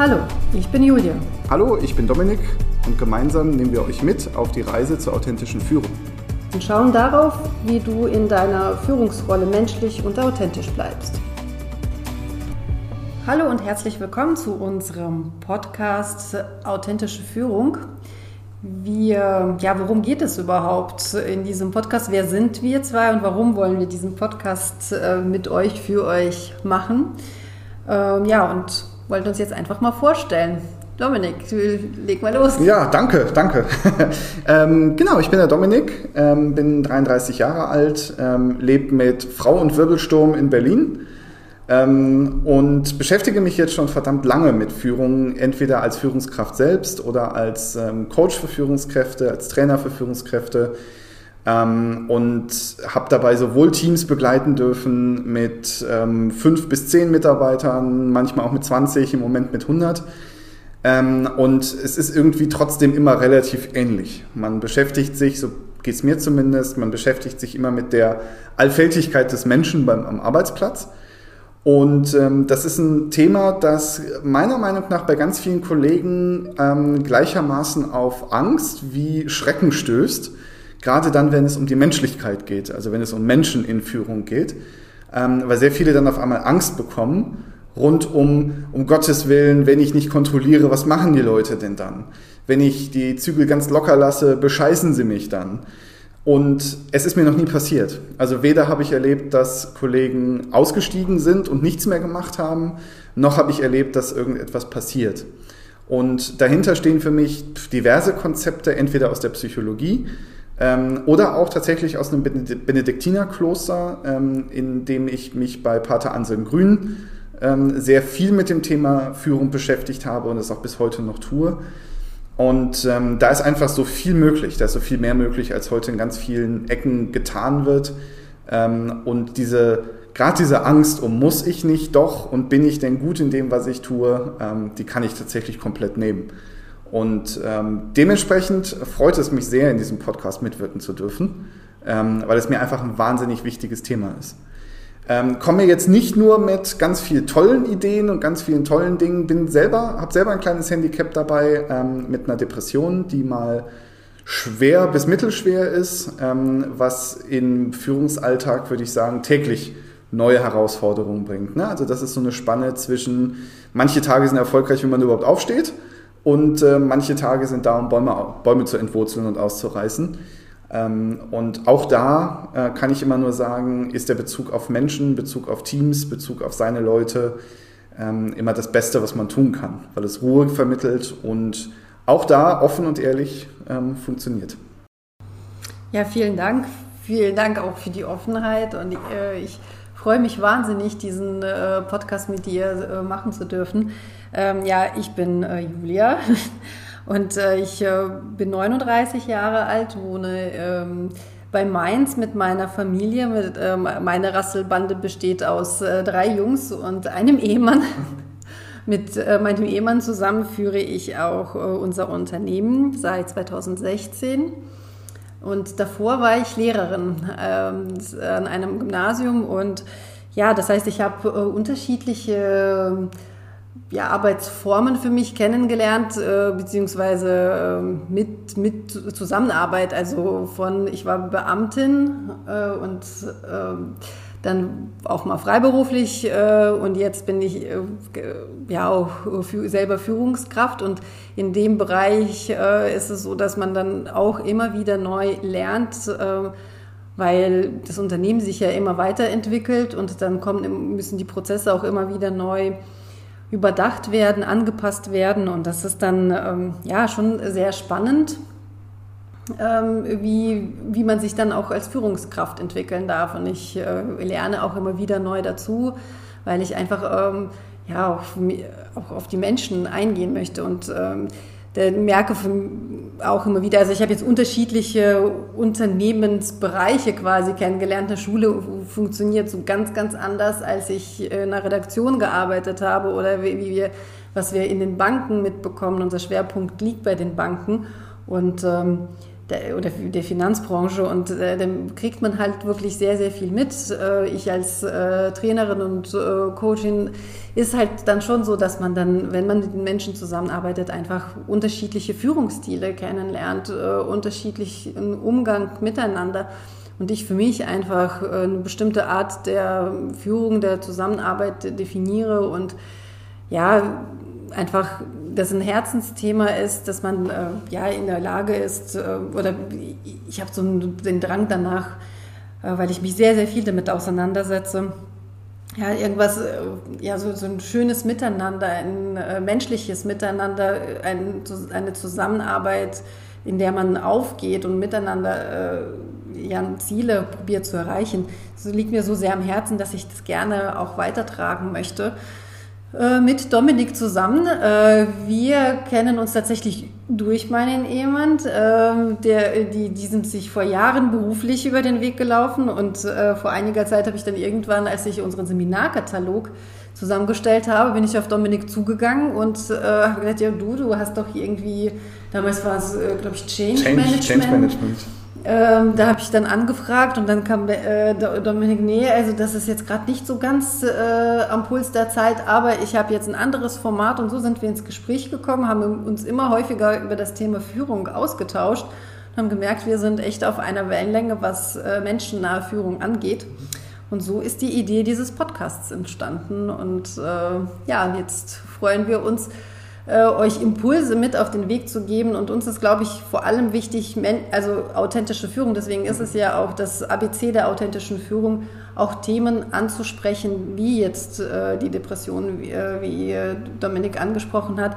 Hallo, ich bin Julia. Hallo, ich bin Dominik und gemeinsam nehmen wir euch mit auf die Reise zur authentischen Führung. Und schauen darauf, wie du in deiner Führungsrolle menschlich und authentisch bleibst. Hallo und herzlich willkommen zu unserem Podcast Authentische Führung. Wir, ja, worum geht es überhaupt in diesem Podcast? Wer sind wir zwei und warum wollen wir diesen Podcast äh, mit euch, für euch machen? Ähm, ja, und wollten uns jetzt einfach mal vorstellen. Dominik, leg mal los. Ja, danke, danke. ähm, genau, ich bin der Dominik, ähm, bin 33 Jahre alt, ähm, lebe mit Frau und Wirbelsturm in Berlin ähm, und beschäftige mich jetzt schon verdammt lange mit Führung, entweder als Führungskraft selbst oder als ähm, Coach für Führungskräfte, als Trainer für Führungskräfte ähm, und habe dabei sowohl Teams begleiten dürfen mit ähm, fünf bis zehn Mitarbeitern, manchmal auch mit 20, im Moment mit 100. Ähm, und es ist irgendwie trotzdem immer relativ ähnlich. Man beschäftigt sich, so geht es mir zumindest, man beschäftigt sich immer mit der Allfältigkeit des Menschen beim, am Arbeitsplatz. Und ähm, das ist ein Thema, das meiner Meinung nach bei ganz vielen Kollegen ähm, gleichermaßen auf Angst wie Schrecken stößt Gerade dann, wenn es um die Menschlichkeit geht, also wenn es um Menschen in Führung geht, ähm, weil sehr viele dann auf einmal Angst bekommen, rund um, um Gottes Willen, wenn ich nicht kontrolliere, was machen die Leute denn dann? Wenn ich die Zügel ganz locker lasse, bescheißen sie mich dann. Und es ist mir noch nie passiert. Also weder habe ich erlebt, dass Kollegen ausgestiegen sind und nichts mehr gemacht haben, noch habe ich erlebt, dass irgendetwas passiert. Und dahinter stehen für mich diverse Konzepte, entweder aus der Psychologie, ähm, oder auch tatsächlich aus einem Benediktinerkloster, ähm, in dem ich mich bei Pater Anselm Grün ähm, sehr viel mit dem Thema Führung beschäftigt habe und es auch bis heute noch tue. Und ähm, da ist einfach so viel möglich, da ist so viel mehr möglich, als heute in ganz vielen Ecken getan wird. Ähm, und diese, gerade diese Angst um muss ich nicht doch und bin ich denn gut in dem, was ich tue, ähm, die kann ich tatsächlich komplett nehmen. Und ähm, dementsprechend freut es mich sehr, in diesem Podcast mitwirken zu dürfen, ähm, weil es mir einfach ein wahnsinnig wichtiges Thema ist. Ähm, komme jetzt nicht nur mit ganz vielen tollen Ideen und ganz vielen tollen Dingen, bin selber, habe selber ein kleines Handicap dabei ähm, mit einer Depression, die mal schwer bis mittelschwer ist, ähm, was im Führungsalltag, würde ich sagen, täglich neue Herausforderungen bringt. Ne? Also das ist so eine Spanne zwischen, manche Tage sind erfolgreich, wenn man überhaupt aufsteht und äh, manche Tage sind da, um Bäume, Bäume zu entwurzeln und auszureißen. Ähm, und auch da äh, kann ich immer nur sagen, ist der Bezug auf Menschen, Bezug auf Teams, Bezug auf seine Leute ähm, immer das Beste, was man tun kann, weil es Ruhe vermittelt und auch da offen und ehrlich ähm, funktioniert. Ja, vielen Dank. Vielen Dank auch für die Offenheit und äh, ich freue mich wahnsinnig, diesen äh, Podcast mit dir äh, machen zu dürfen. Ähm, ja, ich bin äh, Julia und äh, ich äh, bin 39 Jahre alt, wohne ähm, bei Mainz mit meiner Familie. Mit, ähm, meine Rasselbande besteht aus äh, drei Jungs und einem Ehemann. Mit meinem Ehemann zusammen führe ich auch unser Unternehmen seit 2016. Und davor war ich Lehrerin ähm, an einem Gymnasium und ja, das heißt, ich habe äh, unterschiedliche ja, Arbeitsformen für mich kennengelernt, äh, beziehungsweise äh, mit, mit Zusammenarbeit. Also von, ich war Beamtin äh, und ähm, dann auch mal freiberuflich äh, und jetzt bin ich äh, ja auch für, selber Führungskraft und in dem Bereich äh, ist es so, dass man dann auch immer wieder neu lernt, weil das Unternehmen sich ja immer weiterentwickelt und dann kommen, müssen die Prozesse auch immer wieder neu überdacht werden, angepasst werden. Und das ist dann ähm, ja schon sehr spannend, wie, wie man sich dann auch als Führungskraft entwickeln darf. Und ich äh, lerne auch immer wieder neu dazu, weil ich einfach ähm, ja, auch, auch auf die Menschen eingehen möchte und ähm, der merke auch immer wieder, also ich habe jetzt unterschiedliche Unternehmensbereiche quasi kennengelernt. Eine Schule funktioniert so ganz, ganz anders, als ich in einer Redaktion gearbeitet habe oder wie wir, was wir in den Banken mitbekommen. Unser Schwerpunkt liegt bei den Banken und ähm, der, oder der Finanzbranche und äh, dann kriegt man halt wirklich sehr, sehr viel mit. Äh, ich als äh, Trainerin und äh, Coachin ist halt dann schon so, dass man dann, wenn man mit den Menschen zusammenarbeitet, einfach unterschiedliche Führungsstile kennenlernt, äh, unterschiedlichen Umgang miteinander. Und ich für mich einfach äh, eine bestimmte Art der Führung, der Zusammenarbeit definiere und ja, einfach das ein Herzensthema ist, dass man äh, ja in der Lage ist, äh, oder ich habe so den Drang danach, äh, weil ich mich sehr, sehr viel damit auseinandersetze. Ja, irgendwas, äh, ja, so, so ein schönes Miteinander, ein äh, menschliches Miteinander, ein, eine Zusammenarbeit, in der man aufgeht und miteinander äh, ja, Ziele probiert zu erreichen. Das liegt mir so sehr am Herzen, dass ich das gerne auch weitertragen möchte. Äh, mit Dominik zusammen. Äh, wir kennen uns tatsächlich durch meinen Ehemann. Ähm, der, die, die sind sich vor Jahren beruflich über den Weg gelaufen und äh, vor einiger Zeit habe ich dann irgendwann, als ich unseren Seminarkatalog zusammengestellt habe, bin ich auf Dominik zugegangen und habe gesagt, ja du, du hast doch irgendwie, damals war es, glaube ich, Change, Change Management. Change Management ähm, da habe ich dann angefragt und dann kam äh, Dominik, nee, also das ist jetzt gerade nicht so ganz äh, am Puls der Zeit, aber ich habe jetzt ein anderes Format und so sind wir ins Gespräch gekommen, haben uns immer häufiger über das Thema Führung ausgetauscht und haben gemerkt, wir sind echt auf einer Wellenlänge, was äh, menschennahe Führung angeht. Und so ist die Idee dieses Podcasts entstanden. Und äh, ja, jetzt freuen wir uns, äh, euch Impulse mit auf den Weg zu geben. Und uns ist, glaube ich, vor allem wichtig, also authentische Führung. Deswegen ist es ja auch das ABC der authentischen Führung, auch Themen anzusprechen, wie jetzt äh, die Depression, wie, äh, wie Dominik angesprochen hat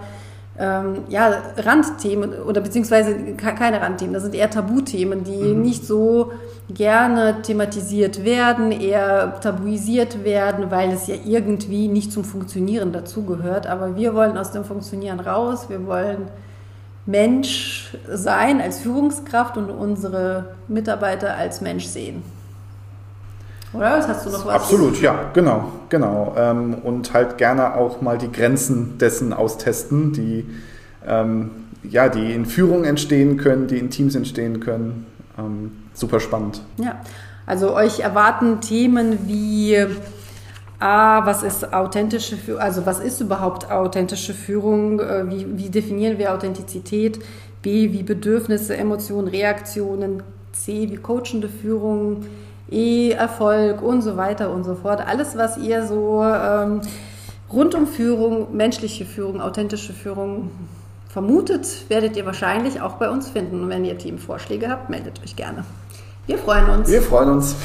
ähm, ja, Randthemen oder beziehungsweise keine Randthemen, das sind eher Tabuthemen, die mhm. nicht so gerne thematisiert werden, eher tabuisiert werden, weil es ja irgendwie nicht zum Funktionieren dazugehört. Aber wir wollen aus dem Funktionieren raus, wir wollen Mensch sein als Führungskraft und unsere Mitarbeiter als Mensch sehen. Oder? Hast du noch was? Absolut, ja, genau, genau. Ähm, und halt gerne auch mal die Grenzen dessen austesten, die, ähm, ja, die in Führung entstehen können, die in Teams entstehen können. Ähm, super spannend. Ja, also euch erwarten Themen wie A, was ist authentische Führung, also was ist überhaupt authentische Führung, äh, wie, wie definieren wir Authentizität, B, wie Bedürfnisse, Emotionen, Reaktionen, C, wie coachende Führung, E-Erfolg und so weiter und so fort. Alles, was ihr so ähm, rund um Führung, menschliche Führung, authentische Führung vermutet, werdet ihr wahrscheinlich auch bei uns finden. Und wenn ihr Teamvorschläge habt, meldet euch gerne. Wir freuen uns. Wir freuen uns.